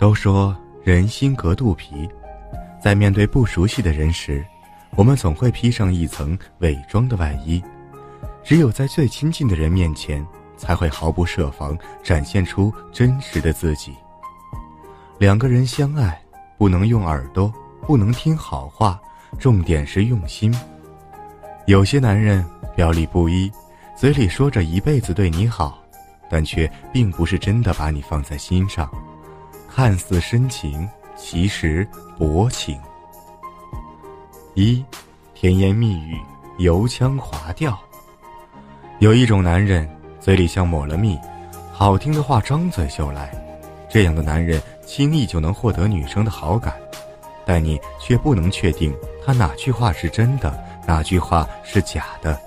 都说人心隔肚皮，在面对不熟悉的人时，我们总会披上一层伪装的外衣。只有在最亲近的人面前，才会毫不设防展现出真实的自己。两个人相爱，不能用耳朵，不能听好话，重点是用心。有些男人表里不一，嘴里说着一辈子对你好，但却并不是真的把你放在心上。看似深情，其实薄情。一，甜言蜜语，油腔滑调。有一种男人，嘴里像抹了蜜，好听的话张嘴就来。这样的男人轻易就能获得女生的好感，但你却不能确定他哪句话是真的，哪句话是假的。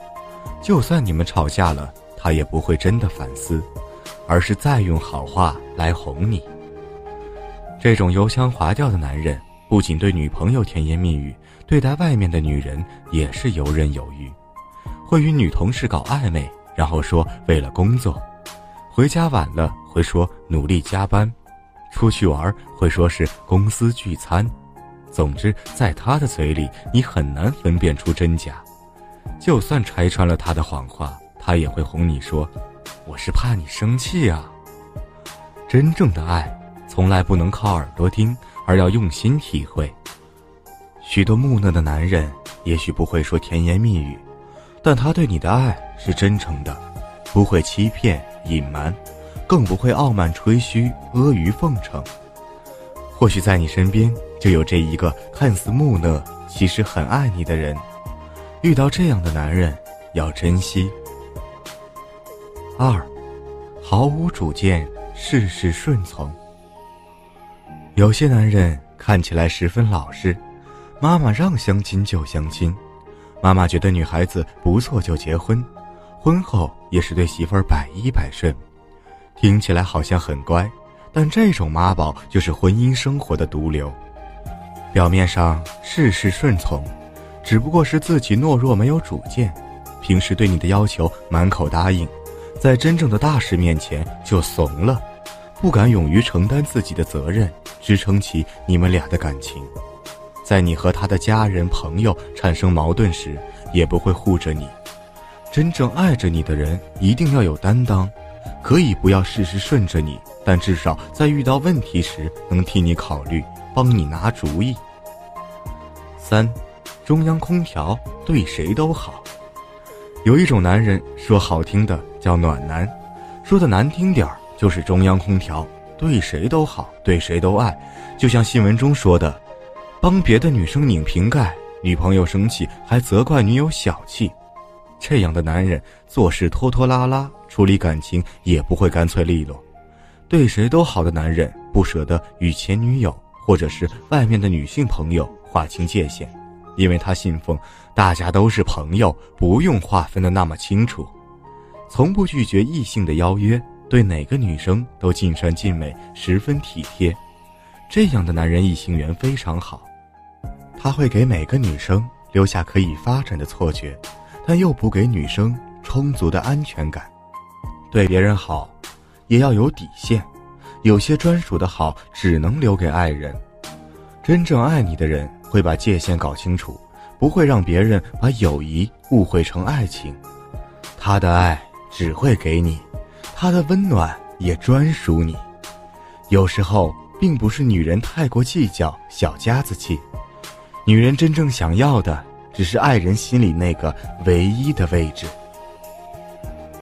就算你们吵架了，他也不会真的反思，而是再用好话来哄你。这种油腔滑调的男人，不仅对女朋友甜言蜜语，对待外面的女人也是游刃有余。会与女同事搞暧昧，然后说为了工作；回家晚了会说努力加班；出去玩会说是公司聚餐。总之，在他的嘴里，你很难分辨出真假。就算拆穿了他的谎话，他也会哄你说：“我是怕你生气啊。”真正的爱。从来不能靠耳朵听，而要用心体会。许多木讷的男人也许不会说甜言蜜语，但他对你的爱是真诚的，不会欺骗隐瞒，更不会傲慢吹嘘阿谀奉承。或许在你身边就有这一个看似木讷，其实很爱你的人。遇到这样的男人，要珍惜。二，毫无主见，事事顺从。有些男人看起来十分老实，妈妈让相亲就相亲，妈妈觉得女孩子不错就结婚，婚后也是对媳妇儿百依百顺，听起来好像很乖，但这种妈宝就是婚姻生活的毒瘤。表面上事事顺从，只不过是自己懦弱没有主见，平时对你的要求满口答应，在真正的大事面前就怂了。不敢勇于承担自己的责任，支撑起你们俩的感情，在你和他的家人朋友产生矛盾时，也不会护着你。真正爱着你的人，一定要有担当，可以不要事事顺着你，但至少在遇到问题时能替你考虑，帮你拿主意。三，中央空调对谁都好。有一种男人说好听的叫暖男，说的难听点儿。就是中央空调，对谁都好，对谁都爱，就像新闻中说的，帮别的女生拧瓶盖，女朋友生气还责怪女友小气，这样的男人做事拖拖拉拉，处理感情也不会干脆利落。对谁都好的男人不舍得与前女友或者是外面的女性朋友划清界限，因为他信奉大家都是朋友，不用划分的那么清楚，从不拒绝异性的邀约。对哪个女生都尽善尽美，十分体贴，这样的男人异性缘非常好。他会给每个女生留下可以发展的错觉，但又不给女生充足的安全感。对别人好，也要有底线，有些专属的好只能留给爱人。真正爱你的人会把界限搞清楚，不会让别人把友谊误会成爱情。他的爱只会给你。他的温暖也专属你。有时候，并不是女人太过计较、小家子气，女人真正想要的，只是爱人心里那个唯一的位置。